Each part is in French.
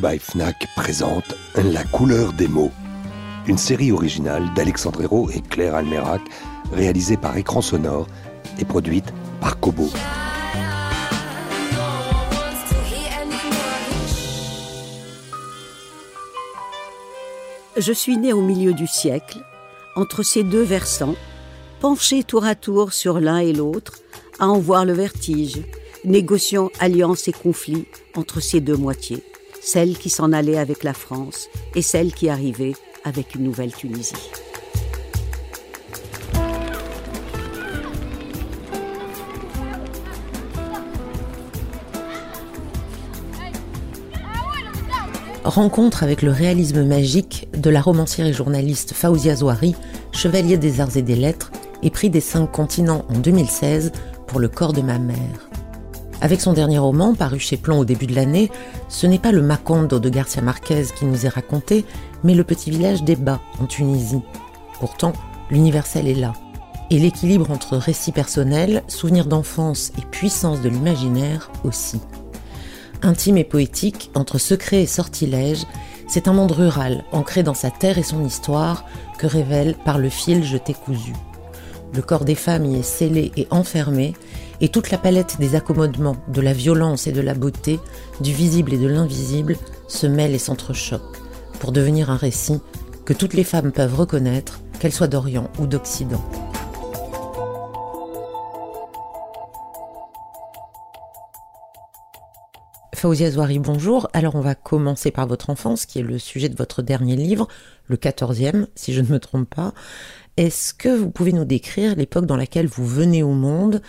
By Fnac présente La couleur des mots, une série originale d'Alexandre Hérault et Claire Almerac, réalisée par Écran Sonore et produite par Kobo. Je suis né au milieu du siècle, entre ces deux versants, penché tour à tour sur l'un et l'autre, à en voir le vertige, négociant alliances et conflits entre ces deux moitiés celle qui s'en allait avec la France et celle qui arrivait avec une nouvelle Tunisie. Rencontre avec le réalisme magique de la romancière et journaliste Faouzia Zouari, chevalier des arts et des lettres et prix des cinq continents en 2016 pour Le corps de ma mère. Avec son dernier roman, paru chez Plomb au début de l'année, ce n'est pas le Macondo de Garcia Marquez qui nous est raconté, mais le petit village d'Eba, en Tunisie. Pourtant, l'universel est là. Et l'équilibre entre récit personnel, souvenir d'enfance et puissance de l'imaginaire aussi. Intime et poétique, entre secret et sortilège, c'est un monde rural, ancré dans sa terre et son histoire, que révèle par le fil jeté cousu. Le corps des femmes y est scellé et enfermé, et toute la palette des accommodements, de la violence et de la beauté, du visible et de l'invisible, se mêle et s'entrechoque, pour devenir un récit que toutes les femmes peuvent reconnaître, qu'elles soient d'Orient ou d'Occident. Fauzia Zouari, bonjour. Alors on va commencer par votre enfance, qui est le sujet de votre dernier livre, le quatorzième, si je ne me trompe pas. Est-ce que vous pouvez nous décrire l'époque dans laquelle vous venez au monde,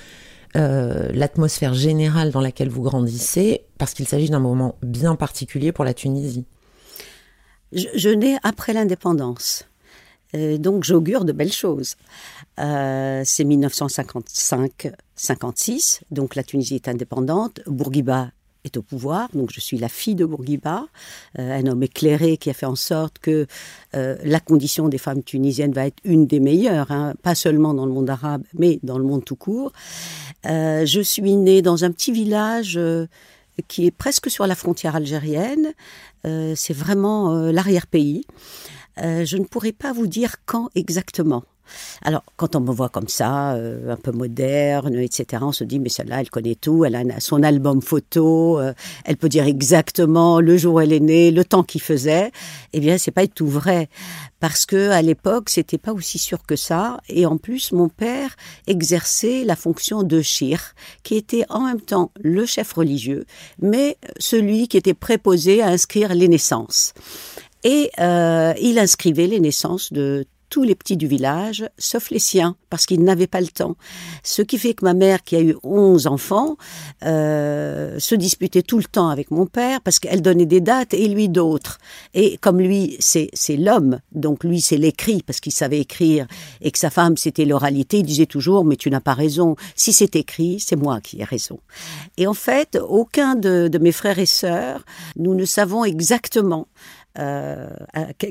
euh, l'atmosphère générale dans laquelle vous grandissez, parce qu'il s'agit d'un moment bien particulier pour la Tunisie. Je, nais après l'indépendance. Euh, donc j'augure de belles choses. Euh, c'est 1955-56, donc la Tunisie est indépendante. Bourguiba est au pouvoir. Donc je suis la fille de Bourguiba, euh, un homme éclairé qui a fait en sorte que euh, la condition des femmes tunisiennes va être une des meilleures, hein, pas seulement dans le monde arabe, mais dans le monde tout court. Euh, je suis née dans un petit village qui est presque sur la frontière algérienne. C'est vraiment l'arrière-pays. je ne pourrais pas vous dire quand exactement. Alors, quand on me voit comme ça, euh, un peu moderne, etc., on se dit, mais celle-là, elle connaît tout, elle a son album photo, euh, elle peut dire exactement le jour où elle est née, le temps qu'il faisait. Eh bien, c'est pas tout vrai. Parce que à l'époque, c'était pas aussi sûr que ça. Et en plus, mon père exerçait la fonction de shir, qui était en même temps le chef religieux, mais celui qui était préposé à inscrire les naissances. Et euh, il inscrivait les naissances de tous les petits du village, sauf les siens, parce qu'ils n'avaient pas le temps. Ce qui fait que ma mère, qui a eu 11 enfants, euh, se disputait tout le temps avec mon père, parce qu'elle donnait des dates et lui d'autres. Et comme lui, c'est l'homme, donc lui, c'est l'écrit, parce qu'il savait écrire, et que sa femme, c'était l'oralité, il disait toujours, mais tu n'as pas raison. Si c'est écrit, c'est moi qui ai raison. Et en fait, aucun de, de mes frères et sœurs, nous ne savons exactement euh,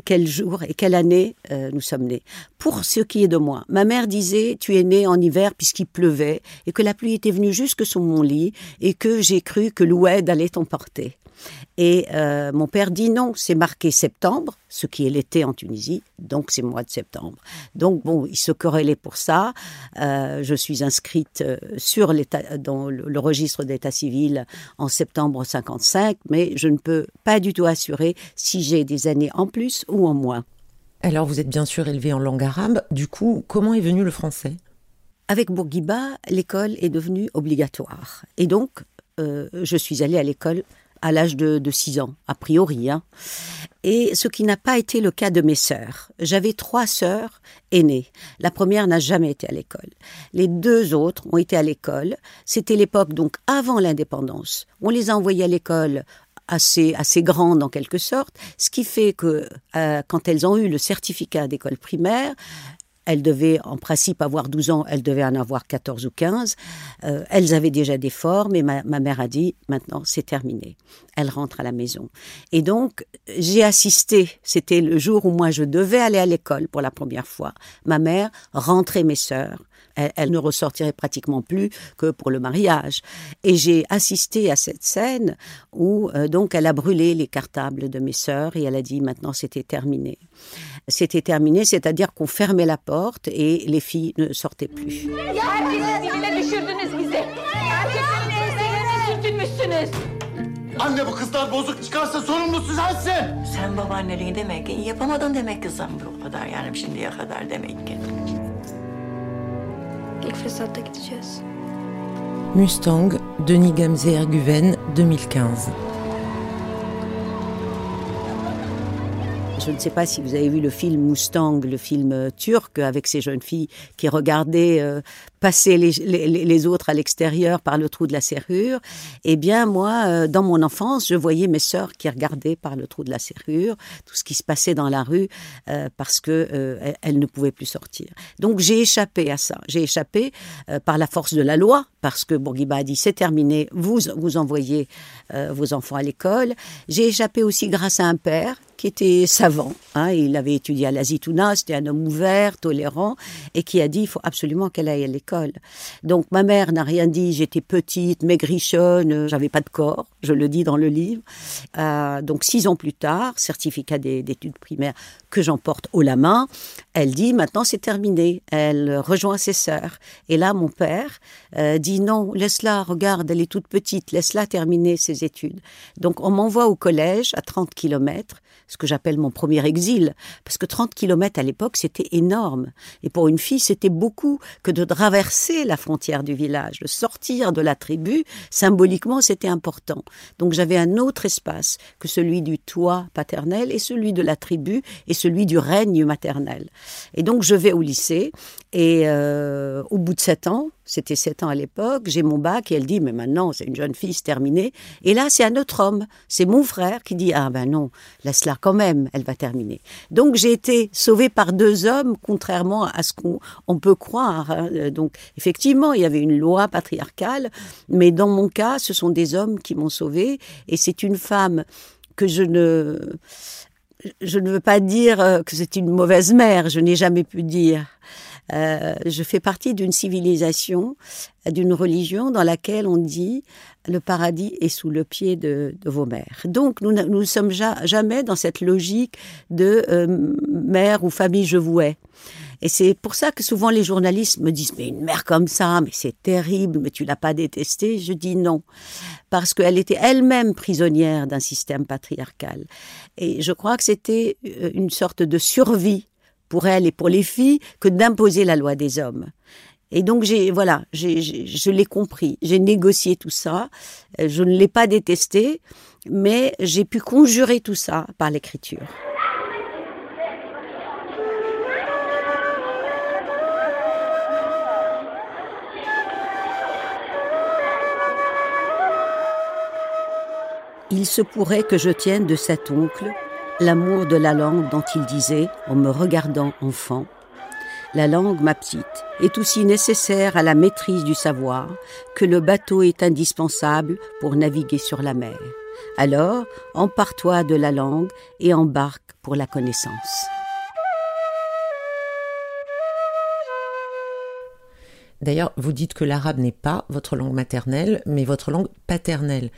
quel jour et quelle année euh, nous sommes nés. Pour ce qui est de moi, ma mère disait tu es né en hiver puisqu'il pleuvait et que la pluie était venue jusque sous mon lit et que j'ai cru que l'oued allait t'emporter. Et euh, mon père dit non, c'est marqué septembre, ce qui est l'été en Tunisie, donc c'est mois de septembre. Donc bon, il se corrélait pour ça. Euh, je suis inscrite euh, sur l'état, dans le, registre d'état civil en septembre 55, mais je ne peux pas du tout assurer si j'ai des années en plus ou en moins. Alors vous êtes bien sûr élevé en langue arabe, du coup, comment est venu le français? Avec Bourguiba, l'école est devenue obligatoire. Et donc, je suis allée à l'école à l'âge de, 6 ans, a priori. Hein. et ce qui n'a pas été le cas de mes sœurs. J'avais trois sœurs aînées. La première n'a jamais été à l'école. Les deux autres ont été à l'école. C'était l'époque donc avant l'indépendance. On les a envoyées à l'école assez, assez grande en quelque sorte, ce qui fait que euh, quand elles ont eu le certificat d'école primaire, elles devaient en principe avoir 12 ans, elles devaient en avoir 14 ou 15. Euh, elles avaient déjà des formes et ma, ma mère a dit maintenant c'est terminé. Elle rentre à la maison. Et donc j'ai assisté, c'était le jour où moi je devais aller à l'école pour la première fois. Ma mère rentrait mes sœurs elle, ne ressortirait pratiquement plus que pour le mariage. Et j'ai assisté à cette scène où euh, donc elle a brûlé les cartables de mes sœurs et elle a dit maintenant c'était terminé. C'était terminé, c'est-à-dire qu'on fermait la porte et les filles ne sortaient plus. Anne bu kızlar bozuk çıkarsa sorumlusu sensin. Sen babaanneliği demek ki yapamadın demek ki zambur o kadar yani şimdiye kadar demek ki. İlk fırsatta gideceğiz. Mustang, Denis Gamze-Erguven, 2015. Je ne sais pas si vous avez vu le film Mustang, le film euh, turc avec ces jeunes filles qui regardaient euh, passer les, les, les, autres à l'extérieur par le trou de la serrure. Eh bien, moi, euh, dans mon enfance, je voyais mes sœurs qui regardaient par le trou de la serrure tout ce qui se passait dans la rue euh, parce que euh, elles ne pouvaient plus sortir. Donc, j'ai échappé à ça. J'ai échappé par la force de la loi parce que Bourguiba a dit c'est terminé, vous vous envoyez vos enfants à l'école. J'ai échappé aussi grâce à un père qui était savant. Hein, il avait étudié à la Zitouna, c'était un homme ouvert, tolérant, et qui a dit il faut absolument qu'elle aille à l'école. Donc ma mère n'a rien dit, j'étais petite, maigrichonne, j'avais pas de corps, je le dis dans le livre. Euh, donc six ans plus tard, certificat d'études primaires que j'emporte haut la main, elle dit maintenant c'est terminé. Elle rejoint ses sœurs. Et là, mon père euh, dit non, laisse-la, regarde, elle est toute petite, laisse-la terminer ses études. Donc on m'envoie au collège à 30 kilomètres ce que j'appelle mon premier exil, parce que 30 kilomètres à l'époque, c'était énorme. Et pour une fille, c'était beaucoup que de traverser la frontière du village, de sortir de la tribu, symboliquement, c'était important. Donc j'avais un autre espace que celui du toit paternel et celui de la tribu et celui du règne maternel. Et donc je vais au lycée et euh, au bout de sept ans, c'était sept ans à l'époque, j'ai mon bac et elle dit, mais maintenant, c'est une jeune fille, c'est terminé. Et là, c'est un autre homme, c'est mon frère qui dit, ah ben non, laisse-la quand même, elle va terminer. Donc j'ai été sauvée par deux hommes, contrairement à ce qu'on peut croire. Hein. Donc effectivement, il y avait une loi patriarcale, mais dans mon cas, ce sont des hommes qui m'ont sauvée et c'est une femme que je ne je ne veux pas dire euh, que c'est une mauvaise mère, je n'ai jamais pu dire. Euh, je fais partie d'une civilisation, d'une religion dans laquelle on dit le paradis est sous le pied de, vos mères. Donc nous ne sommes jamais dans cette logique de euh, mère ou famille je vous hais. Et c'est pour ça que souvent les journalistes me disent mais une mère comme ça, mais c'est terrible, mais tu l'as pas détestée. Je dis non, parce qu'elle était elle-même prisonnière d'un système patriarcal. Et je crois que c'était euh, une sorte de survie pour elle et pour les filles que d'imposer la loi des hommes. Et donc j'ai voilà, je l'ai compris, j'ai négocié tout ça, euh, je ne l'ai pas détesté, mais j'ai pu conjurer tout ça par l'écriture. Il se pourrait que je tienne de cet oncle l'amour de la langue dont il disait, en me regardant enfant, La langue, ma petite, est aussi nécessaire à la maîtrise du savoir que le bateau est indispensable pour naviguer sur la mer. Alors, empare-toi de la langue et embarque pour la connaissance. D'ailleurs, vous dites que l'arabe n'est pas votre langue maternelle, mais votre langue paternelle.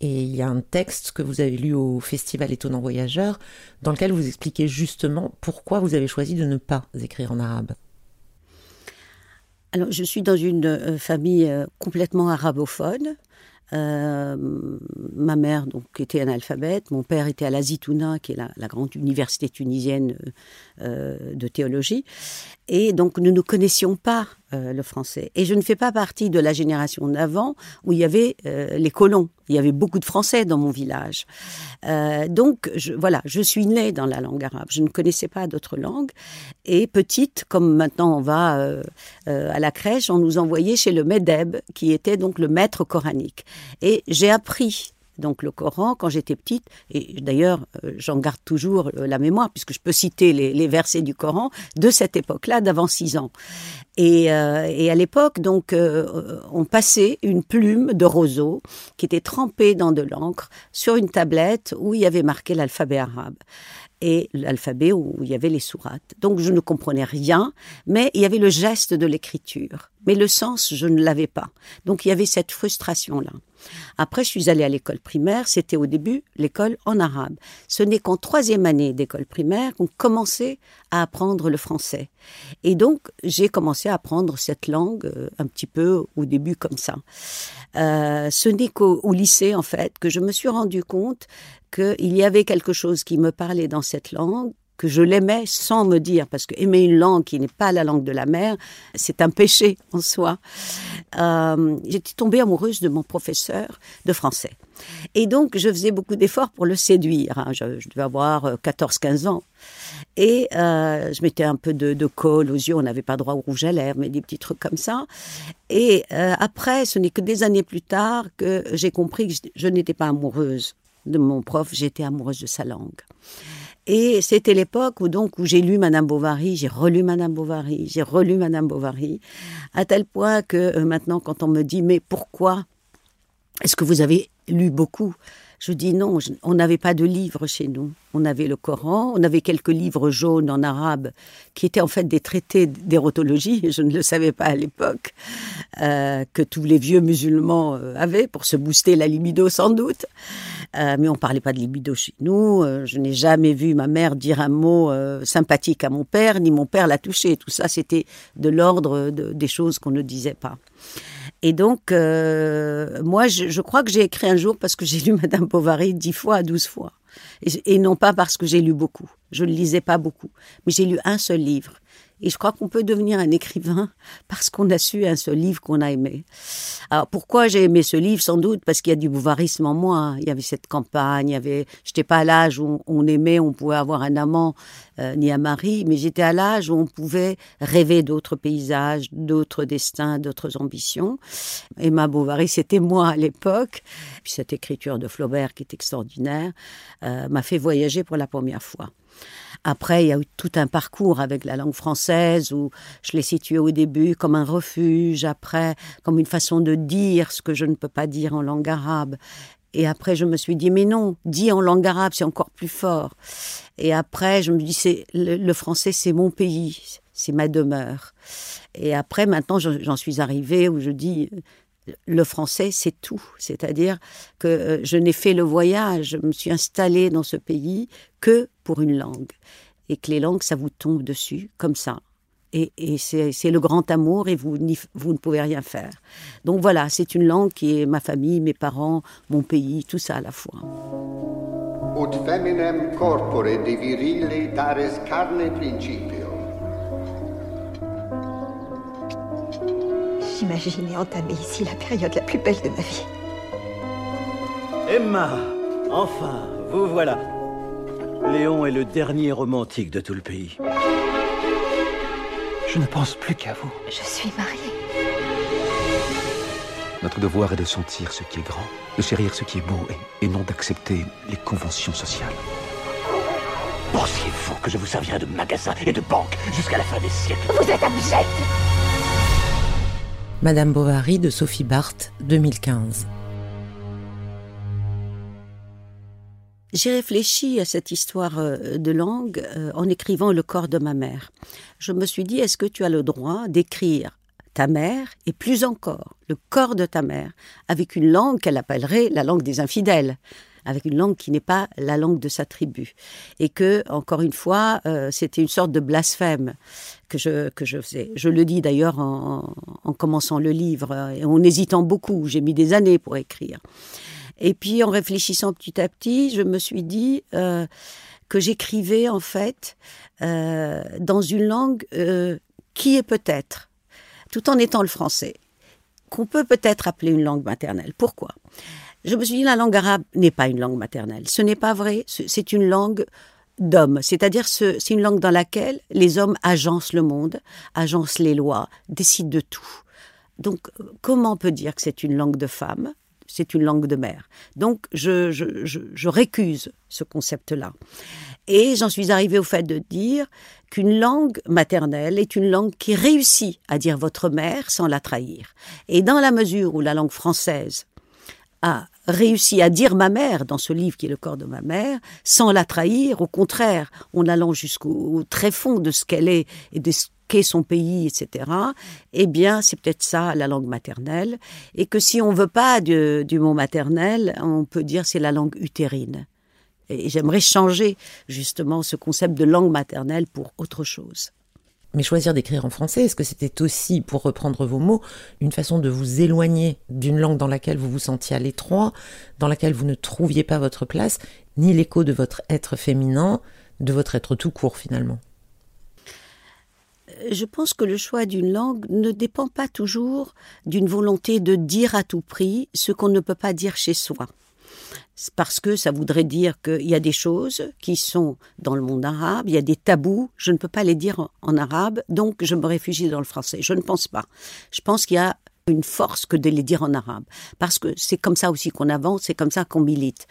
Et il y a un texte que vous avez lu au Festival Étonnant Voyageur dans lequel vous expliquez justement pourquoi vous avez choisi de ne pas écrire en arabe. Alors, je suis dans une euh, famille euh, complètement arabophone. Euh, ma mère donc était analphabète, mon père était à la Zitouna, qui est la, grande université tunisienne de théologie, et donc nous ne connaissions pas euh, le français. Et je ne fais pas partie de la génération d'avant où il y avait euh, les colons. Il y avait beaucoup de Français dans mon village. Euh, donc, je, voilà, je suis née dans la langue arabe. Je ne connaissais pas d'autres langues. Et petite, comme maintenant on va à la crèche, on nous envoyait chez le Medeb, qui était donc le maître coranique. Et j'ai appris donc le Coran quand j'étais petite, et d'ailleurs euh, j'en garde toujours euh, la mémoire puisque je peux citer les, versets du Coran de cette époque-là, d'avant six ans. Et, euh, à l'époque, donc, on passait une plume de roseau qui était trempée dans de l'encre sur une tablette où il y avait marqué l'alphabet arabe et l'alphabet où il y avait les sourates. Donc je ne comprenais rien, mais il y avait le geste de l'écriture. Mais le sens, je ne l'avais pas. Donc il y avait cette frustration-là. Après, je suis allée à l'école primaire. C'était au début l'école en arabe. Ce n'est qu'en troisième année d'école primaire qu'on commençait à apprendre le français. Et donc, j'ai commencé à apprendre cette langue euh, un petit peu au début comme ça. Euh, ce n'est qu'au lycée, en fait, que je me suis rendu compte qu'il y avait quelque chose qui me parlait dans cette langue que je l'aimais sans me dire, parce que aimer une langue qui n'est pas la langue de la mère, c'est un péché en soi. Euh, J'étais tombée amoureuse de mon professeur de français. Et donc, je faisais beaucoup d'efforts pour le séduire. Hein. Je, devais avoir 14-15 euh, ans. Et euh, je mettais un peu de, de, colle aux yeux. On n'avait pas droit au rouge à lèvres, mais des petits trucs comme ça. Et après, ce n'est que des années plus tard que j'ai compris que je n'étais pas amoureuse de mon prof, j'étais amoureuse de sa langue. Et c'était l'époque où donc où j'ai lu Madame Bovary, j'ai relu Madame Bovary, j'ai relu Madame Bovary, à tel point que euh, maintenant quand on me dit mais pourquoi est-ce que vous avez lu beaucoup? Je dis non, on n'avait pas de livres chez nous. On avait le Coran, on avait quelques livres jaunes en arabe qui étaient en fait des traités d'érotologie, je ne le savais pas à l'époque, euh, que tous les vieux musulmans euh, avaient pour se booster la libido sans doute. Euh, mais on parlait pas de libido chez nous. je n'ai jamais vu ma mère dire un mot sympathique à mon père, ni mon père l'a touché. Tout ça, c'était de l'ordre des choses qu'on ne disait pas. Et donc, euh, moi, je, crois que j'ai écrit un jour parce que j'ai lu Madame Bovary dix fois à douze fois. Et, non pas parce que j'ai lu beaucoup. Je ne lisais pas beaucoup. Mais j'ai lu un seul livre. Et je crois qu'on peut devenir un écrivain parce qu'on a su un seul livre qu'on a aimé. Alors pourquoi j'ai aimé ce livre? Sans doute parce qu'il y a du bouvarisme en moi. Il y avait cette campagne, il y avait. J'étais pas à l'âge où on aimait, on pouvait avoir un amant euh, ni un mari, mais j'étais à l'âge où on pouvait rêver d'autres paysages, d'autres destins, d'autres ambitions. Emma Bovary, c'était moi à l'époque. Puis cette écriture de Flaubert qui est extraordinaire euh, m'a fait voyager pour la première fois. Après, il y a eu tout un parcours avec la langue française où je l'ai située au début comme un refuge, après comme une façon de dire ce que je ne peux pas dire en langue arabe. Et après, je me suis dit, mais non, dit en langue arabe, c'est encore plus fort. Et après, je me dis, c'est le, français, c'est mon pays, c'est ma demeure. Et après, maintenant, j'en suis arrivée où je dis, le français, c'est tout. C'est-à-dire que euh, je n'ai fait le voyage, je me suis installée dans ce pays que pour une langue. Et que les langues, ça vous tombe dessus, comme ça. Et, c'est le grand amour et vous, ne pouvez rien faire. Donc voilà, c'est une langue qui est ma famille, mes parents, mon pays, tout ça à la fois. Ut feminem corpore virile carne. J'imaginais entamer ici la période la plus belle de ma vie. Emma, enfin, vous voilà. Léon est le dernier romantique de tout le pays. Je ne pense plus qu'à vous. Je suis mariée. Notre devoir est de sentir ce qui est grand, de chérir ce qui est beau et, et non d'accepter les conventions sociales. Pensiez-vous que je vous servirai de magasin et de banque jusqu'à la fin des siècles? Vous êtes abject Madame Bovary de Sophie Barthes, 2015. J'ai réfléchi à cette histoire euh, de langue euh, en écrivant Le corps de ma mère. Je me suis dit, est-ce que tu as le droit d'écrire ta mère et plus encore le corps de ta mère avec une langue qu'elle appellerait la langue des infidèles? Avec une langue qui n'est pas la langue de sa tribu. Et que, encore une fois, euh, c'était une sorte de blasphème que je, que je faisais. Je le dis d'ailleurs en, commençant le livre, et en hésitant beaucoup. J'ai mis des années pour écrire. Et puis, en réfléchissant petit à petit, je me suis dit euh, que j'écrivais, en fait, euh, dans une langue qui est peut-être tout en étant le français, qu'on peut peut-être appeler une langue maternelle. Pourquoi? Je me suis dit, la langue arabe n'est pas une langue maternelle. Ce n'est pas vrai, c'est une langue d'hommes, c'est-à-dire c'est une langue dans laquelle les hommes agencent le monde, agencent les lois, décident de tout. Donc, comment on peut dire que c'est une langue de femme? C'est une langue de mère. Donc, je, je, je récuse ce concept-là. Et j'en suis arrivée au fait de dire qu'une langue maternelle est une langue qui réussit à dire votre mère sans la trahir. Et dans la mesure où la langue française a réussi à dire ma mère dans ce livre qui est le corps de ma mère, sans la trahir, au contraire, en allant jusqu'au très fond de ce qu'elle est et de ce qu'est son pays, etc., eh bien, c'est peut-être ça la langue maternelle. Et que si on veut pas du, du mot maternel, on peut dire c'est la langue utérine. Et j'aimerais changer justement ce concept de langue maternelle pour autre chose. Mais choisir d'écrire en français, est-ce que c'était aussi, pour reprendre vos mots, une façon de vous éloigner d'une langue dans laquelle vous vous sentiez à l'étroit, dans laquelle vous ne trouviez pas votre place, ni l'écho de votre être féminin, de votre être tout court finalement? Je pense que le choix d'une langue ne dépend pas toujours d'une volonté de dire à tout prix ce qu'on ne peut pas dire chez soi parce que ça voudrait dire qu'il y a des choses qui sont dans le monde arabe, il y a des tabous, je ne peux pas les dire en, arabe, donc je me réfugie dans le français. Je ne pense pas. Je pense qu'il y a une force que de les dire en arabe, parce que c'est comme ça aussi qu'on avance, c'est comme ça qu'on milite.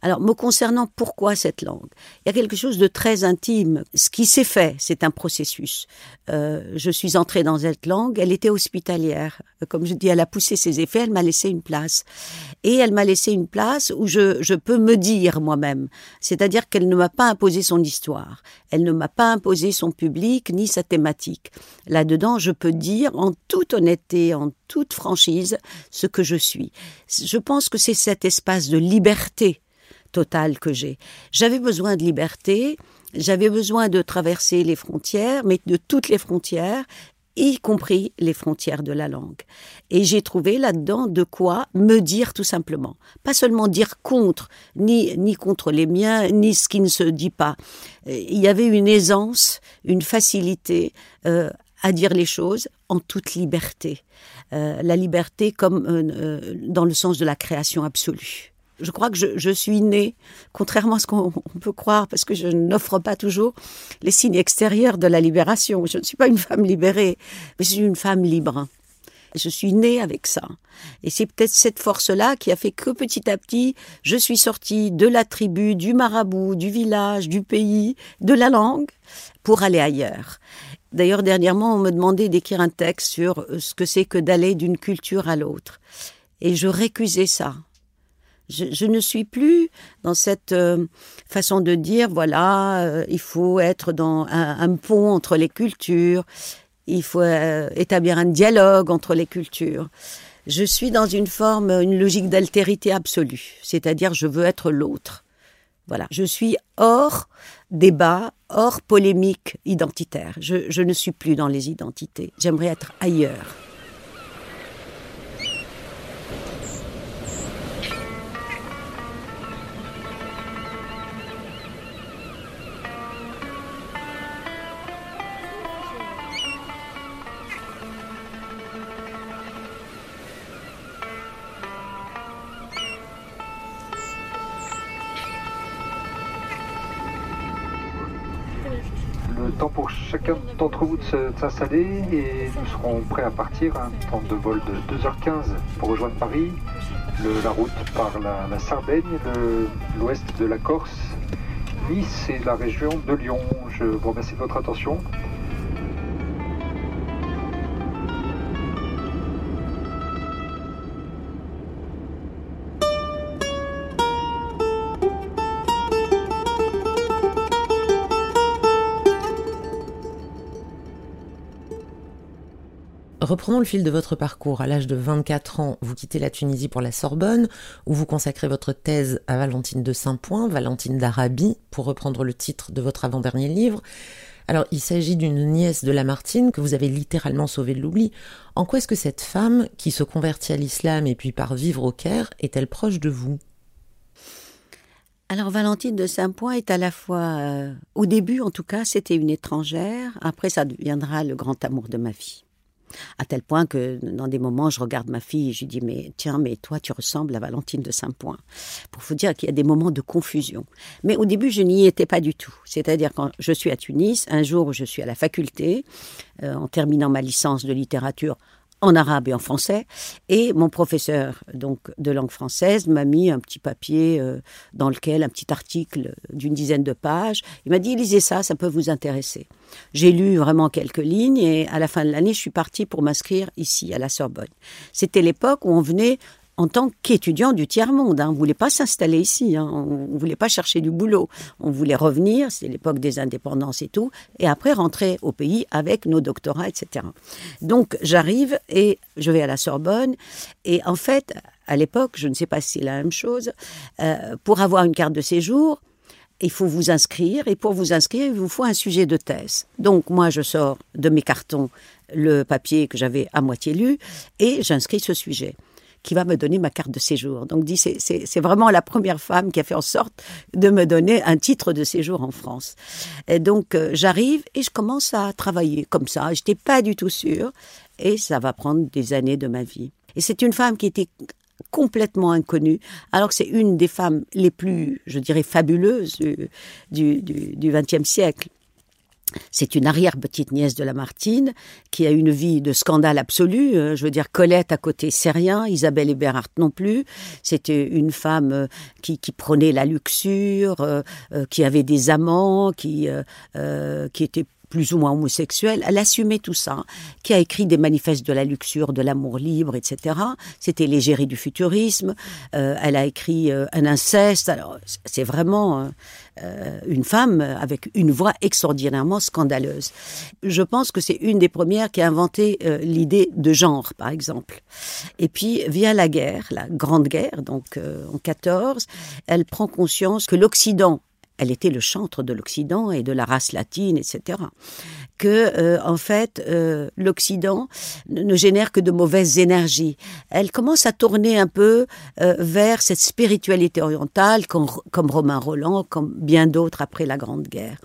Alors, me concernant, pourquoi cette langue? Il y a quelque chose de très intime. Ce qui s'est fait, c'est un processus. Euh, je suis entrée dans cette langue, elle était hospitalière. Comme je dis, elle a poussé ses effets, elle m'a laissé une place. Et elle m'a laissé une place où je, je peux me dire moi-même. C'est-à-dire qu'elle ne m'a pas imposé son histoire. Elle ne m'a pas imposé son public ni sa thématique. Là-dedans, je peux dire en toute honnêteté, en toute franchise, ce que je suis. Je pense que c'est cet espace de liberté totale que j'ai. J'avais besoin de liberté, j'avais besoin de traverser les frontières, mais de toutes les frontières, y compris les frontières de la langue. Et j'ai trouvé là-dedans de quoi me dire tout simplement. Pas seulement dire contre, ni, ni contre les miens, ni ce qui ne se dit pas. Il y avait une aisance, une facilité euh, à dire les choses en toute liberté. Euh, la liberté comme euh, dans le sens de la création absolue je crois que je, suis née, contrairement à ce qu'on peut croire, parce que je n'offre pas toujours les signes extérieurs de la libération. Je ne suis pas une femme libérée, mais je suis une femme libre. Je suis née avec ça. Et c'est peut-être cette force-là qui a fait que petit à petit, je suis sortie de la tribu, du marabout, du village, du pays, de la langue, pour aller ailleurs. D'ailleurs, dernièrement, on me demandait d'écrire un texte sur ce que c'est que d'aller d'une culture à l'autre. Et je récusais ça. Je, ne suis plus dans cette euh, façon de dire, voilà, euh, il faut être dans un, pont entre les cultures, il faut euh, établir un dialogue entre les cultures. Je suis dans une forme, une logique d'altérité absolue, c'est-à-dire je veux être l'autre. Voilà, je suis hors débat, hors polémique identitaire. je ne suis plus dans les identités. J'aimerais être ailleurs. S'installer et nous serons prêts à partir. Un temps de vol de 2h15 pour rejoindre Paris. la route par la, Sardaigne, l'ouest de la Corse, Nice et la région de Lyon. Je vous remercie de votre attention. Reprenons le fil de votre parcours. À l'âge de 24 ans, vous quittez la Tunisie pour la Sorbonne, où vous consacrez votre thèse à Valentine de Saint-Point, Valentine d'Arabie, pour reprendre le titre de votre avant-dernier livre. Alors, il s'agit d'une nièce de Lamartine que vous avez littéralement sauvée de l'oubli. En quoi est-ce que cette femme, qui se convertit à l'islam et puis part vivre au Caire, est-elle proche de vous? Alors Valentine de Saint-Point est à la fois, euh, au début en tout cas, c'était une étrangère, après ça deviendra le grand amour de ma vie. À tel point que dans des moments, je regarde ma fille et je lui dis mais tiens, mais toi, tu ressembles à Valentine de Saint-Point. Pour vous dire qu'il y a des moments de confusion. Mais au début, je n'y étais pas du tout. C'est-à-dire quand je suis à Tunis, un jour où je suis à la faculté, euh, en terminant ma licence de littérature en arabe et en français. Et mon professeur donc de langue française m'a mis un petit papier euh, dans lequel un petit article d'une dizaine de pages. Il m'a dit lisez ça, ça peut vous intéresser. J'ai lu vraiment quelques lignes et à la fin de l'année, je suis partie pour m'inscrire ici à la Sorbonne. C'était l'époque où on venait en tant qu'étudiant du tiers-monde. Hein. On ne voulait pas s'installer ici, hein. on ne voulait pas chercher du boulot. On voulait revenir, c'est l'époque des indépendances et tout, et après rentrer au pays avec nos doctorats, etc. Donc j'arrive et je vais à la Sorbonne, et en fait, à l'époque, je ne sais pas si c'est la même chose, euh, pour avoir une carte de séjour, il faut vous inscrire, et pour vous inscrire, il vous faut un sujet de thèse. Donc moi, je sors de mes cartons le papier que j'avais à moitié lu, et j'inscris ce sujet qui va me donner ma carte de séjour. Donc, dit, c'est vraiment la première femme qui a fait en sorte de me donner un titre de séjour en France. Et donc, euh, j'arrive et je commence à travailler comme ça. Je n'étais pas du tout sûre et ça va prendre des années de ma vie. Et c'est une femme qui était complètement inconnue, alors que c'est une des femmes les plus, je dirais, fabuleuses du XXe siècle. C'est une arrière-petite nièce de Lamartine qui a une vie de scandale absolu. Euh, je veux dire, Colette à côté, c'est rien. Isabelle Eberhardt non plus. C'était une femme euh, qui, qui prenait la luxure, euh, qui avait des amants, qui, qui était plus ou moins homosexuelle, elle assumait tout ça, qui a écrit des manifestes de la luxure, de l'amour libre, etc. C'était l'égérie du futurisme. elle a écrit un inceste. Alors, c'est vraiment euh, une femme avec une voix extraordinairement scandaleuse. Je pense que c'est une des premières qui a inventé euh, l'idée de genre, par exemple. Et puis, via la guerre, la Grande Guerre, donc euh, en 14, elle prend conscience que l'Occident elle était le chantre de l'Occident et de la race latine, etc. Que, euh, en fait, euh, l'Occident ne génère que de mauvaises énergies. Elle commence à tourner un peu euh, vers cette spiritualité orientale, comme, Romain Roland, comme bien d'autres après la Grande Guerre.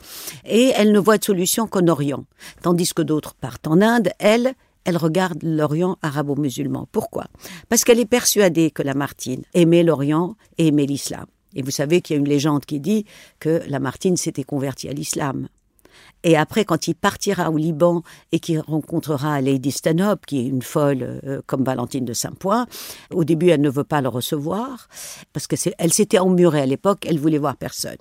Et elle ne voit de solution qu'en Orient. Tandis que d'autres partent en Inde, elle, elle regarde l'Orient arabo-musulman. Pourquoi? Parce qu'elle est persuadée que Lamartine aimait l'Orient et aimait l'islam. Et vous savez qu'il y a une légende qui dit que Lamartine s'était converti à l'islam. Et après, quand il partira au Liban et qu'il rencontrera Lady Stanhope, qui est une folle euh, comme Valentine de Saint-Point, au début, elle ne veut pas le recevoir parce que elle s'était emmurée à l'époque, elle voulait voir personne.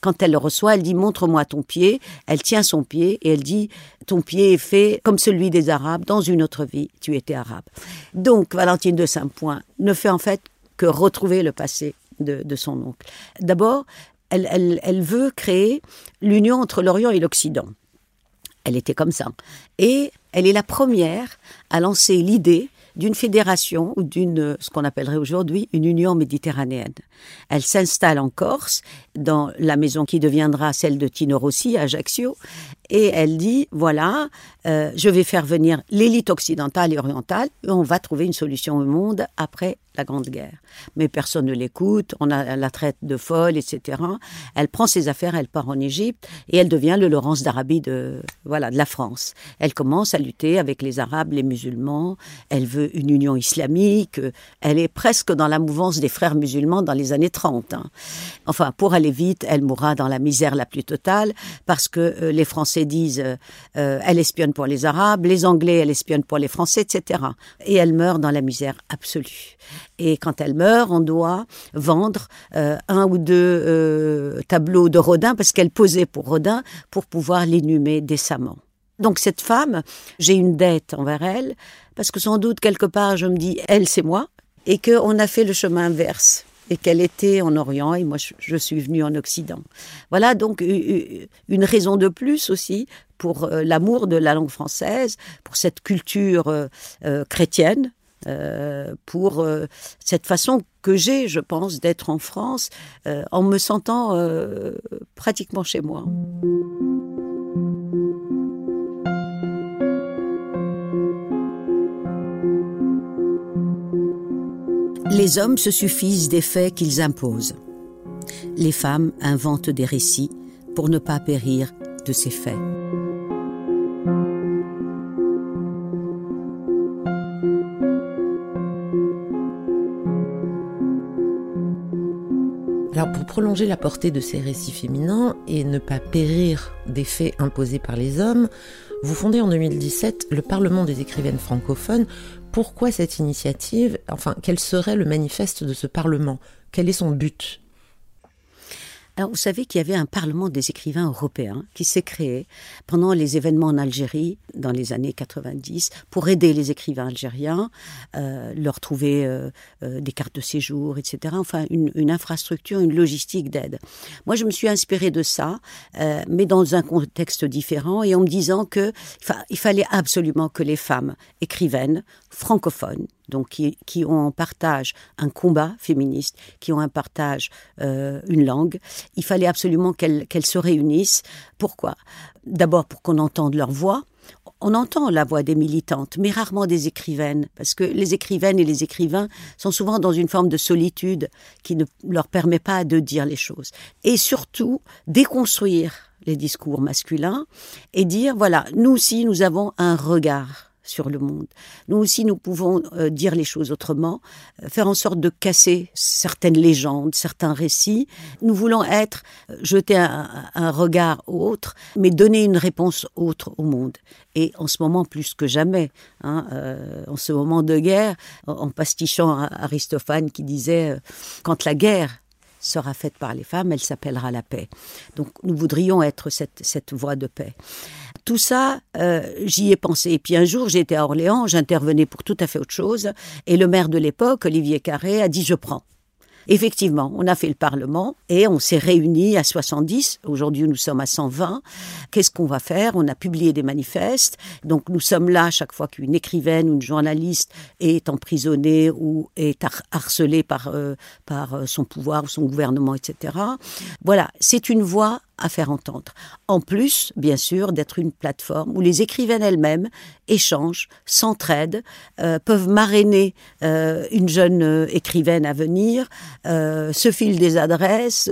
Quand elle le reçoit, elle dit montre-moi ton pied. Elle tient son pied et elle dit ton pied est fait comme celui des Arabes. Dans une autre vie, tu étais arabe. Donc, Valentine de Saint-Point ne fait en fait que retrouver le passé de, son oncle. D'abord, elle, veut créer l'union entre l'Orient et l'Occident. Elle était comme ça. Et elle est la première à lancer l'idée d'une fédération ou d'une, ce qu'on appellerait aujourd'hui, une union méditerranéenne. Elle s'installe en Corse, dans la maison qui deviendra celle de Tino Rossi à Ajaccio, et elle dit, voilà, euh, je vais faire venir l'élite occidentale et orientale, et on va trouver une solution au monde après la Grande Guerre. Mais personne ne l'écoute, on a, la traite de folle, etc. Elle prend ses affaires, elle part en Égypte et elle devient le Laurence d'Arabie de, voilà, de la France. Elle commence à lutter avec les Arabes, les musulmans, elle veut une union islamique, elle est presque dans la mouvance des frères musulmans dans les années 30. Hein. Enfin, pour aller vite, elle mourra dans la misère la plus totale parce que euh, les Français disent euh, euh, elle espionne pour les Arabes, les Anglais elle espionne pour les Français, etc. Et elle meurt dans la misère absolue. Et quand elle meurt, on doit vendre euh, un ou deux tableaux de Rodin parce qu'elle posait pour Rodin pour pouvoir l'inhumer décemment. Donc cette femme, j'ai une dette envers elle parce que sans doute quelque part je me dis elle c'est moi et qu'on a fait le chemin inverse et qu'elle était en Orient et moi je, suis venue en Occident. Voilà donc une raison de plus aussi pour euh, l'amour de la langue française, pour cette culture chrétienne euh, pour euh, cette façon que j'ai, je pense, d'être en France euh, en me sentant pratiquement chez moi. Les hommes se suffisent des faits qu'ils imposent. Les femmes inventent des récits pour ne pas périr de ces faits. Alors pour prolonger la portée de ces récits féminins et ne pas périr des faits imposés par les hommes, vous fondez en 2017 le Parlement des écrivaines francophones. Pourquoi cette initiative? Enfin, quel serait le manifeste de ce Parlement? Quel est son but? Alors, vous savez qu'il y avait un Parlement des écrivains européens qui s'est créé pendant les événements en Algérie dans les années 90 pour aider les écrivains algériens, euh, leur trouver euh, euh, des cartes de séjour, etc. Enfin, une, une infrastructure, une logistique d'aide. Moi, je me suis inspirée de ça, euh, mais dans un contexte différent et en me disant que il fallait absolument que les femmes écrivaines francophones donc qui, qui, ont en partage un combat féministe, qui ont un partage euh, une langue. Il fallait absolument qu'elles qu se réunissent. Pourquoi? D'abord pour qu'on entende leur voix. On entend la voix des militantes, mais rarement des écrivaines, parce que les écrivaines et les écrivains sont souvent dans une forme de solitude qui ne leur permet pas de dire les choses. Et surtout, déconstruire les discours masculins et dire, voilà, nous aussi, nous avons un regard sur le monde. Nous aussi, nous pouvons euh, dire les choses autrement, euh, faire en sorte de casser certaines légendes, certains récits. Nous voulons être, euh, jeter un, regard autre, mais donner une réponse autre au monde. Et en ce moment, plus que jamais, hein, en ce moment de guerre, en, en pastichant Aristophane qui disait, quand la guerre sera faite par les femmes, elle s'appellera la paix. Donc nous voudrions être cette, cette voie de paix. Tout ça, euh, j'y ai pensé. Et puis un jour, j'étais à Orléans, j'intervenais pour tout à fait autre chose, et le maire de l'époque, Olivier Carré, a dit je prends. Effectivement, on a fait le Parlement et on s'est réunis à 70. Aujourd'hui, nous sommes à 120. Qu'est-ce qu'on va faire? On a publié des manifestes. Donc, nous sommes là chaque fois qu'une écrivaine ou une journaliste est emprisonnée ou est harcelée par, euh, par son pouvoir ou son gouvernement, etc. Voilà, c'est une voie à faire entendre. En plus, bien sûr, d'être une plateforme où les écrivaines elles-mêmes échangent, s'entraident, euh, peuvent marrainer euh, une jeune euh, écrivaine à venir, se filent des adresses,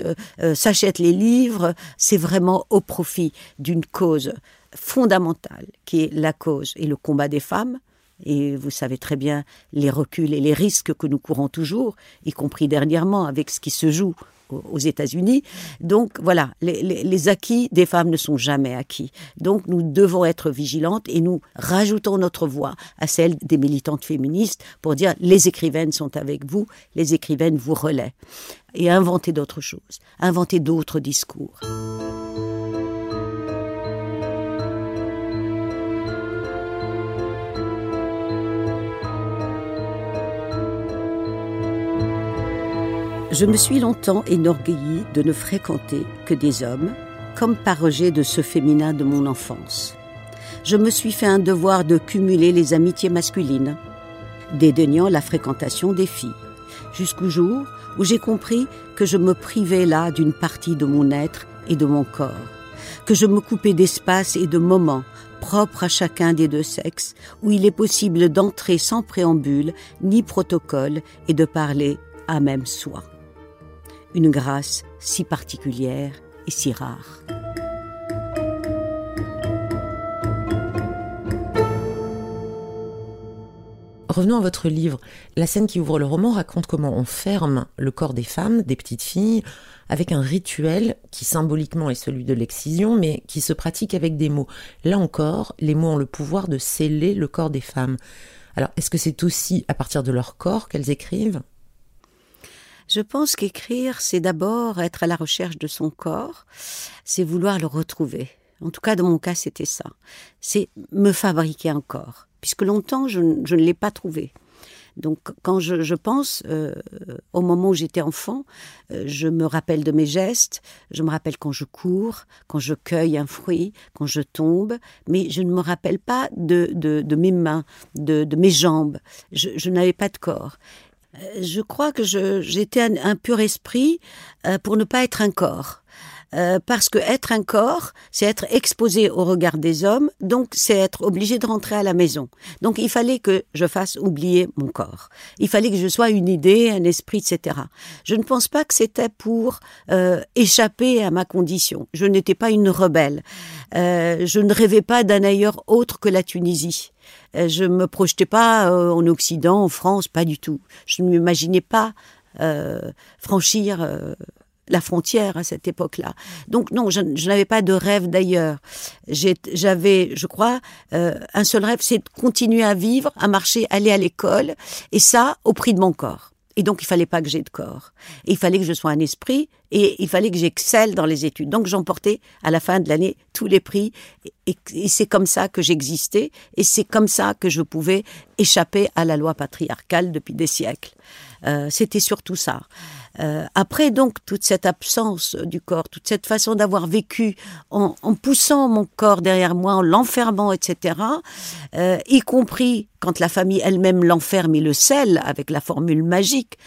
s'achètent les livres. C'est vraiment au profit d'une cause fondamentale qui est la cause et le combat des femmes. Et vous savez très bien les reculs et les risques que nous courons toujours, y compris dernièrement avec ce qui se joue aux États-Unis. Donc voilà, les, acquis des femmes ne sont jamais acquis. Donc nous devons être vigilantes et nous rajoutons notre voix à celle des militantes féministes pour dire les écrivaines sont avec vous, les écrivaines vous relaient. Et inventer d'autres choses, inventer d'autres discours. Je me suis longtemps énorgueillie de ne fréquenter que des hommes, comme par rejet de ce féminin de mon enfance. Je me suis fait un devoir de cumuler les amitiés masculines, dédaignant la fréquentation des filles, jusqu'au jour où j'ai compris que je me privais là d'une partie de mon être et de mon corps, que je me coupais d'espace et de moments propres à chacun des deux sexes, où il est possible d'entrer sans préambule ni protocole et de parler à même soi une grâce si particulière et si rare. Revenons à votre livre. La scène qui ouvre le roman raconte comment on ferme le corps des femmes, des petites filles, avec un rituel qui symboliquement est celui de l'excision, mais qui se pratique avec des mots. Là encore, les mots ont le pouvoir de sceller le corps des femmes. Alors, est-ce que c'est aussi à partir de leur corps qu'elles écrivent? Je pense qu'écrire, c'est d'abord être à la recherche de son corps, c'est vouloir le retrouver. En tout cas, dans mon cas, c'était ça. C'est me fabriquer un corps, puisque longtemps, je, ne l'ai pas trouvé. Donc, quand je, pense euh, au moment où j'étais enfant, euh, je me rappelle de mes gestes, je me rappelle quand je cours, quand je cueille un fruit, quand je tombe, mais je ne me rappelle pas de, mes mains, de, mes jambes. Je n'avais pas de corps je crois que j'étais un, un, pur esprit euh, pour ne pas être un corps. Euh, parce que être un corps, c'est être exposé au regard des hommes, donc c'est être obligé de rentrer à la maison. Donc il fallait que je fasse oublier mon corps. Il fallait que je sois une idée, un esprit, etc. Je ne pense pas que c'était pour euh, échapper à ma condition. Je n'étais pas une rebelle. Euh, je ne rêvais pas d'un ailleurs autre que la Tunisie. Euh, je me projetais pas euh, en Occident, en France, pas du tout. Je ne m'imaginais pas euh, franchir la frontière à cette époque-là. Donc non, je, n'avais pas de rêve d'ailleurs. J'avais, je crois, euh, un seul rêve, c'est de continuer à vivre, à marcher, aller à l'école, et ça au prix de mon corps. Et donc, il fallait pas que j'ai de corps. il fallait que je sois un esprit et il fallait que j'excelle dans les études. Donc, j'emportais à la fin de l'année tous les prix. Et, c'est comme ça que j'existais. Et c'est comme ça que je pouvais échapper à la loi patriarcale depuis des siècles. Euh, c'était surtout ça. Euh, après donc toute cette absence du corps, toute cette façon d'avoir vécu en, poussant mon corps derrière moi, en l'enfermant, etc., euh, y compris quand la famille elle-même l'enferme et le scelle avec la formule magique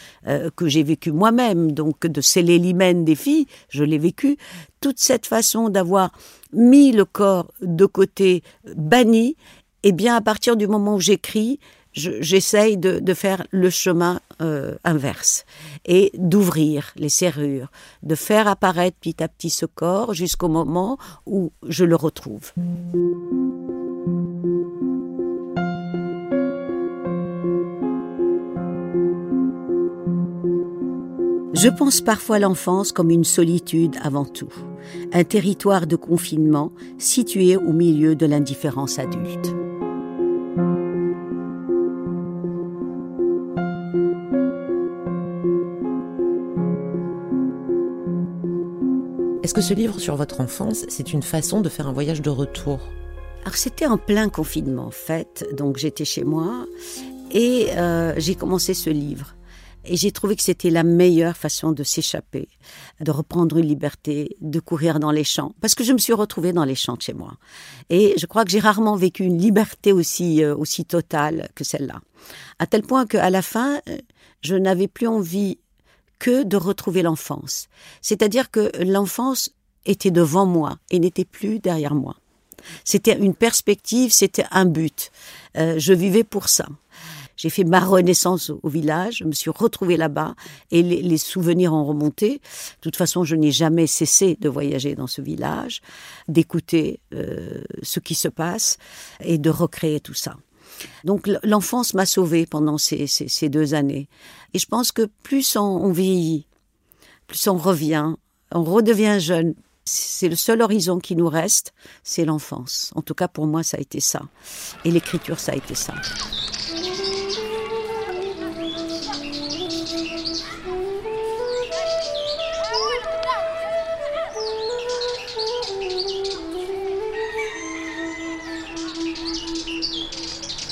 que j'ai vécue moi-même, donc de sceller l'hymen des filles, je l'ai vécu, toute cette façon d'avoir mis le corps de côté, banni, et eh bien à partir du moment où j'écris, j'essaye de, faire le chemin euh, inverse et d'ouvrir les serrures, de faire apparaître petit à petit ce corps jusqu'au moment où je le retrouve. Je pense parfois l'enfance comme une solitude avant tout, un territoire de confinement situé au milieu de l'indifférence adulte. Est-ce que ce livre sur votre enfance, c'est une façon de faire un voyage de retour? Alors c'était en plein confinement en fait, donc j'étais chez moi et euh, j'ai commencé ce livre. Et j'ai trouvé que c'était la meilleure façon de s'échapper, de reprendre une liberté, de courir dans les champs. Parce que je me suis retrouvée dans les champs de chez moi. Et je crois que j'ai rarement vécu une liberté aussi, euh, aussi totale que celle-là. À tel point qu'à la fin, euh, je n'avais plus envie que de retrouver l'enfance. C'est-à-dire que l'enfance était devant moi et n'était plus derrière moi. C'était une perspective, c'était un but. Euh, je vivais pour ça. J'ai fait ma renaissance au, village, je me suis retrouvée là-bas et les, souvenirs ont remonté. De toute façon, je n'ai jamais cessé de voyager dans ce village, d'écouter euh, ce qui se passe et de recréer tout ça. Donc l'enfance m'a sauvée pendant ces, deux années. Et je pense que plus on, vieillit, plus on revient, on redevient jeune. C'est le seul horizon qui nous reste, c'est l'enfance. En tout cas, pour moi, ça a été ça. Et l'écriture, ça a été ça.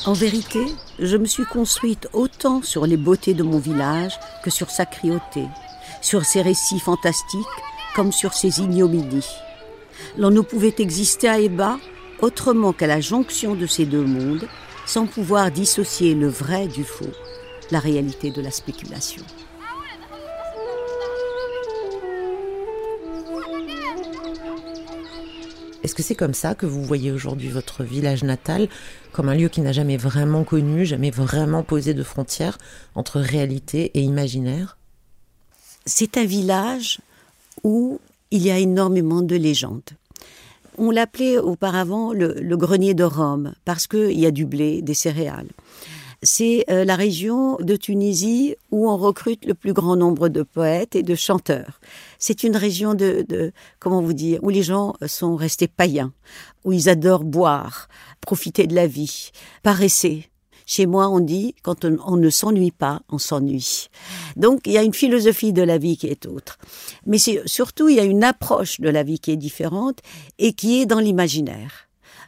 En vérité, je me suis construite autant sur les beautés de mon village que sur sa cruauté, sur ses récits fantastiques comme sur ses ignominies. L'on ne pouvait exister à Eba autrement qu'à la jonction de ces deux mondes, sans pouvoir dissocier le vrai du faux, la réalité de la spéculation. Est-ce que c'est comme ça que vous voyez aujourd'hui votre village natal, comme un lieu qui n'a jamais vraiment connu, jamais vraiment posé de frontières entre réalité et imaginaire? C'est un village où il y a énormément de légendes. On l'appelait auparavant le, grenier de Rome parce qu'il y a du blé, des céréales c'est euh, la région de Tunisie où on recrute le plus grand nombre de poètes et de chanteurs. C'est une région de, comment vous dire, où les gens sont restés païens, où ils adorent boire, profiter de la vie, paresser. Chez moi, on dit, quand on, ne s'ennuie pas, on s'ennuie. Donc, il y a une philosophie de la vie qui est autre. Mais surtout, il y a une approche de la vie qui est différente et qui est dans l'imaginaire.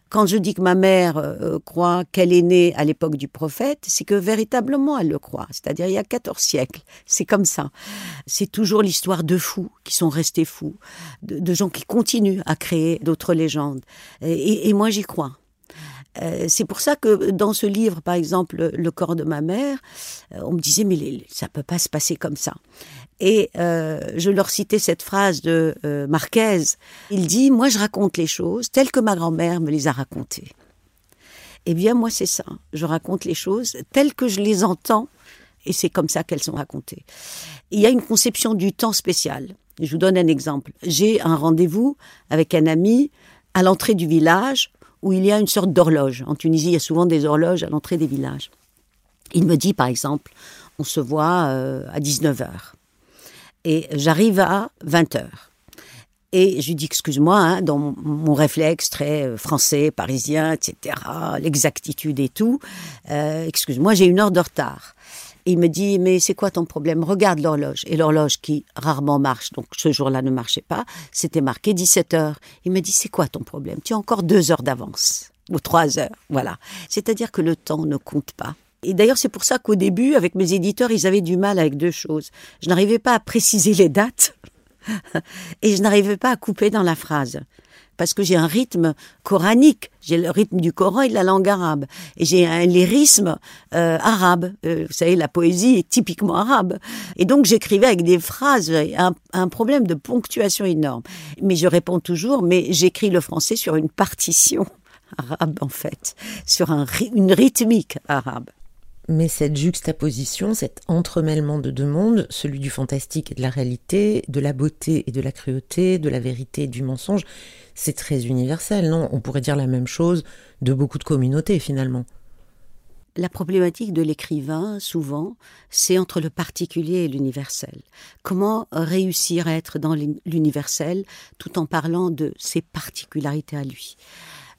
Quand je dis que ma mère euh, croit qu'elle est née à l'époque du prophète, c'est que véritablement elle le croit, c'est-à-dire il y a 14 siècles. C'est comme ça. C'est toujours l'histoire de fous qui sont restés fous, de, gens qui continuent à créer d'autres légendes. et moi j'y crois. Euh, c'est pour ça que dans ce livre, par exemple, Le corps de ma mère, euh, on me disait mais ça peut pas se passer comme ça. Et euh, je leur citais cette phrase de Marquez. Il dit moi je raconte les choses telles que ma grand-mère me les a racontées. Eh bien moi c'est ça. Je raconte les choses telles que je les entends et c'est comme ça qu'elles sont racontées. Il y a une conception du temps spécial. Je vous donne un exemple. J'ai un rendez-vous avec un ami à l'entrée du village où il y a une sorte d'horloge. En Tunisie, il y a souvent des horloges à l'entrée des villages. Il me dit, par exemple, on se voit euh, à 19h. Et j'arrive à 20h. Et je lui dis, excuse-moi, hein, dans mon, réflexe très euh, français, parisien, etc., l'exactitude et tout, euh, excuse-moi, j'ai une heure de retard. Il me dit, mais c'est quoi ton problème? Regarde l'horloge. Et l'horloge qui rarement marche, donc ce jour-là ne marchait pas, c'était marqué 17 heures. Il me dit, c'est quoi ton problème? Tu as encore deux heures d'avance. Ou trois heures, voilà. C'est-à-dire que le temps ne compte pas. Et d'ailleurs, c'est pour ça qu'au début, avec mes éditeurs, ils avaient du mal avec deux choses. Je n'arrivais pas à préciser les dates et je n'arrivais pas à couper dans la phrase. Parce que j'ai un rythme coranique, j'ai le rythme du Coran et de la langue arabe. Et j'ai un lyrisme euh, arabe. Euh, vous savez, la poésie est typiquement arabe. Et donc j'écrivais avec des phrases, un, un problème de ponctuation énorme. Mais je réponds toujours, mais j'écris le français sur une partition arabe en fait, sur un, une rythmique arabe. Mais cette juxtaposition, cet entremêlement de deux mondes, celui du fantastique et de la réalité, de la beauté et de la cruauté, de la vérité et du mensonge, c'est très universel, non? On pourrait dire la même chose de beaucoup de communautés finalement. La problématique de l'écrivain, souvent, c'est entre le particulier et l'universel. Comment réussir à être dans l'universel tout en parlant de ses particularités à lui?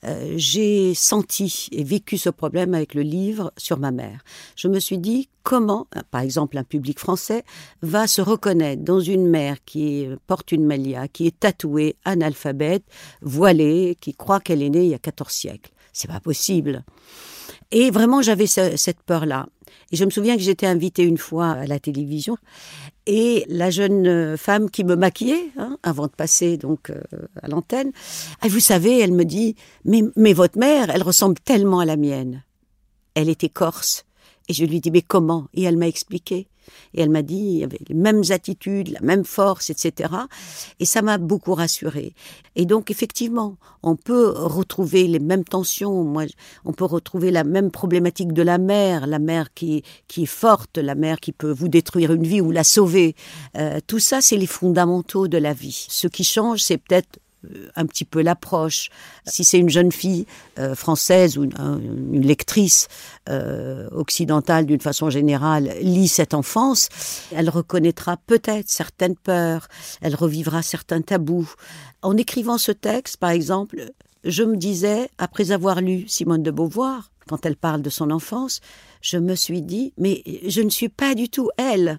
Euh, j'ai senti et vécu ce problème avec le livre sur ma mère. Je me suis dit comment, par exemple, un public français va se reconnaître dans une mère qui porte une malia, qui est tatouée, analphabète, voilée, qui croit qu'elle est née il y a 14 siècles? C'est pas possible. Et vraiment, j'avais cette peur-là. Et je me souviens que j'étais invitée une fois à la télévision et la jeune euh, femme qui me maquillait hein, avant de passer donc euh, à l'antenne, vous savez, elle me dit mais, mais votre mère, elle ressemble tellement à la mienne. Elle était corse. Et je lui dis mais comment? Et elle m'a expliqué. Et elle m'a dit, il y avait les mêmes attitudes, la même force, etc. Et ça m'a beaucoup rassurée. Et donc, effectivement, on peut retrouver les mêmes tensions. Moi, on peut retrouver la même problématique de la mère, la mère qui, qui est forte, la mère qui peut vous détruire une vie ou la sauver. Euh, tout ça, c'est les fondamentaux de la vie. Ce qui change, c'est peut-être un petit peu l'approche. Si c'est une jeune fille euh, française ou une, lectrice euh, occidentale d'une façon générale lit cette enfance, elle reconnaîtra peut-être certaines peurs, elle revivra certains tabous. En écrivant ce texte, par exemple, je me disais, après avoir lu Simone de Beauvoir, quand elle parle de son enfance, je me suis dit, mais je ne suis pas du tout elle.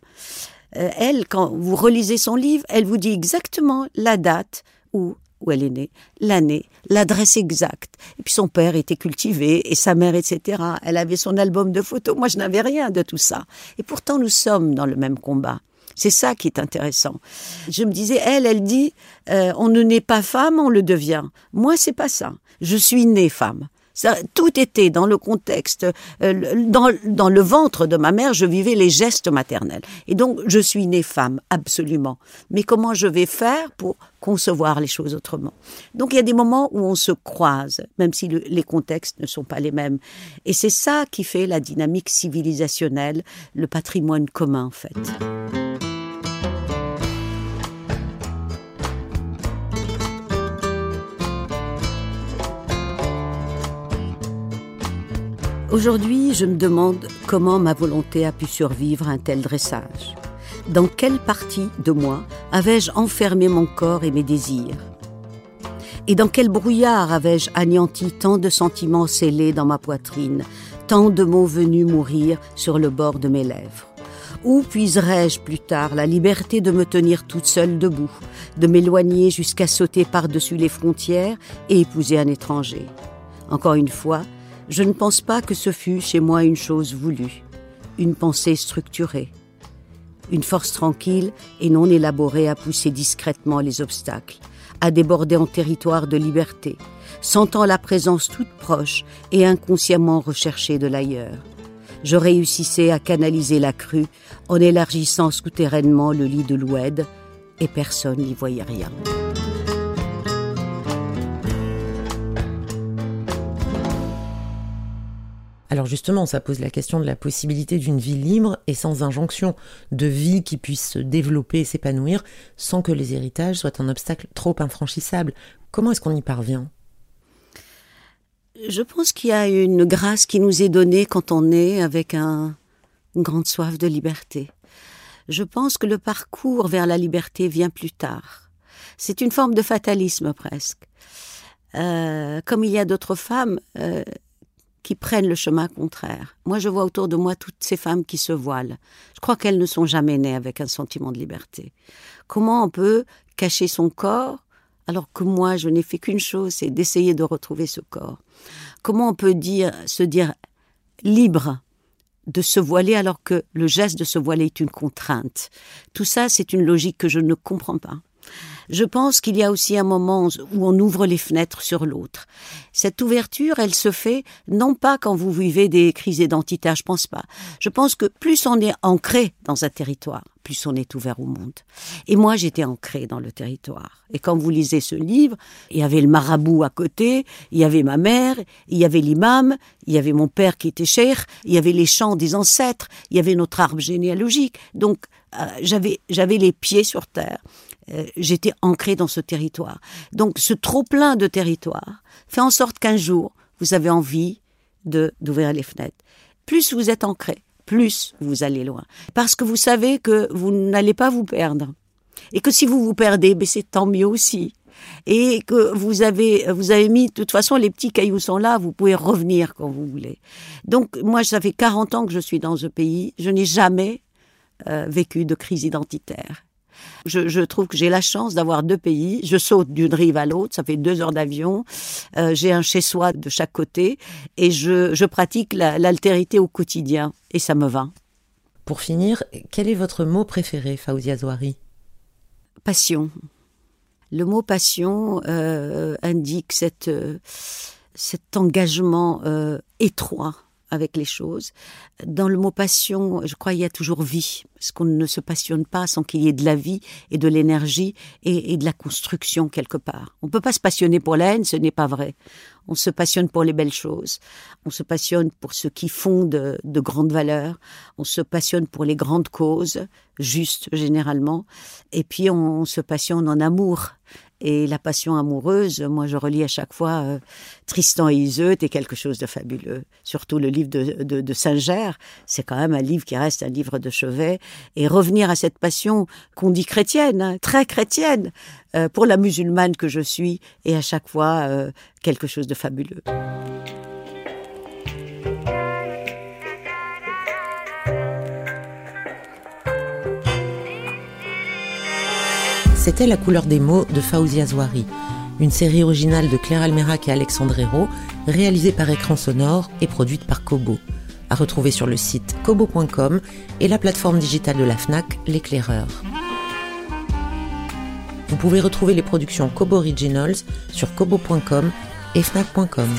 Euh, elle, quand vous relisez son livre, elle vous dit exactement la date où où elle est née, l'année, l'adresse exacte. Et puis son père était cultivé et sa mère, etc. Elle avait son album de photos. Moi, je n'avais rien de tout ça. Et pourtant, nous sommes dans le même combat. C'est ça qui est intéressant. Je me disais, elle, elle dit, euh, on ne naît pas femme, on le devient. Moi, c'est pas ça. Je suis née femme. Ça, tout était dans le contexte, euh, dans, dans, le ventre de ma mère, je vivais les gestes maternels. Et donc, je suis née femme, absolument. Mais comment je vais faire pour concevoir les choses autrement? Donc, il y a des moments où on se croise, même si les contextes ne sont pas les mêmes. Et c'est ça qui fait la dynamique civilisationnelle, le patrimoine commun, en fait. Aujourd'hui, je me demande comment ma volonté a pu survivre à un tel dressage. Dans quelle partie de moi avais-je enfermé mon corps et mes désirs? Et dans quel brouillard avais-je anéanti tant de sentiments scellés dans ma poitrine, tant de mots venus mourir sur le bord de mes lèvres? Où puiserai-je plus tard la liberté de me tenir toute seule debout, de m'éloigner jusqu'à sauter par-dessus les frontières et épouser un étranger? Encore une fois, je ne pense pas que ce fût chez moi une chose voulue, une pensée structurée, une force tranquille et non élaborée à pousser discrètement les obstacles, à déborder en territoire de liberté, sentant la présence toute proche et inconsciemment recherchée de l'ailleurs. Je réussissais à canaliser la crue en élargissant souterrainement le lit de l'oued et personne n'y voyait rien. Alors justement, ça pose la question de la possibilité d'une vie libre et sans injonction, de vie qui puisse se développer et s'épanouir sans que les héritages soient un obstacle trop infranchissable. Comment est-ce qu'on y parvient? Je pense qu'il y a une grâce qui nous est donnée quand on est avec un, une grande soif de liberté. Je pense que le parcours vers la liberté vient plus tard. C'est une forme de fatalisme presque. Euh, comme il y a d'autres femmes euh, qui prennent le chemin contraire. Moi, je vois autour de moi toutes ces femmes qui se voilent. Je crois qu'elles ne sont jamais nées avec un sentiment de liberté. Comment on peut cacher son corps alors que moi, je n'ai fait qu'une chose, c'est d'essayer de retrouver ce corps? Comment on peut dire, se dire libre de se voiler alors que le geste de se voiler est une contrainte? Tout ça, c'est une logique que je ne comprends pas. Je pense qu'il y a aussi un moment où on ouvre les fenêtres sur l'autre. Cette ouverture, elle se fait non pas quand vous vivez des crises identitaires, je pense pas. Je pense que plus on est ancré dans un territoire, plus on est ouvert au monde. Et moi, j'étais ancré dans le territoire. Et quand vous lisez ce livre, il y avait le marabout à côté, il y avait ma mère, il y avait l'imam, il y avait mon père qui était cher, il y avait les chants des ancêtres, il y avait notre arbre généalogique. Donc, euh, j'avais, j'avais les pieds sur terre. Euh, j'étais ancré dans ce territoire. Donc ce trop-plein de territoire fait en sorte qu'un jour, vous avez envie de d'ouvrir les fenêtres. Plus vous êtes ancré, plus vous allez loin. Parce que vous savez que vous n'allez pas vous perdre. Et que si vous vous perdez, ben c'est tant mieux aussi. Et que vous avez, vous avez mis, de toute façon, les petits cailloux sont là, vous pouvez revenir quand vous voulez. Donc, moi, ça fait 40 ans que je suis dans ce pays. Je n'ai jamais euh, vécu de crise identitaire. Je, trouve que j'ai la chance d'avoir deux pays. Je saute d'une rive à l'autre, ça fait deux heures d'avion. Euh, j'ai un chez-soi de chaque côté et je, pratique l'altérité au quotidien et ça me va. Pour finir, quel est votre mot préféré, Faouzia Zouari? Passion. Le mot passion euh, indique cette, euh, cet engagement étroit avec les choses. Dans le mot passion, je crois qu'il y a toujours vie, parce qu'on ne se passionne pas sans qu'il y ait de la vie et de l'énergie et, de la construction quelque part. On ne peut pas se passionner pour la haine, ce n'est pas vrai. On se passionne pour les belles choses, on se passionne pour ce qui font de, de grandes valeurs, on se passionne pour les grandes causes, justes généralement, et puis on se passionne en amour et la passion amoureuse, moi je relis à chaque fois euh, Tristan et Iseut est quelque chose de fabuleux. Surtout le livre de, de, Saint-Ger, c'est quand même un livre qui reste un livre de chevet. Et revenir à cette passion qu'on dit chrétienne, hein, très chrétienne, euh, pour la musulmane que je suis, et à chaque fois euh, quelque chose de fabuleux. C'était La couleur des mots de Faouzia Zouari, une série originale de Claire Almerac et Alexandre Hérault, réalisée par écran sonore et produite par Kobo. À retrouver sur le site kobo.com et la plateforme digitale de la FNAC, l'éclaireur. Vous pouvez retrouver les productions Kobo Originals sur kobo.com et fnac.com.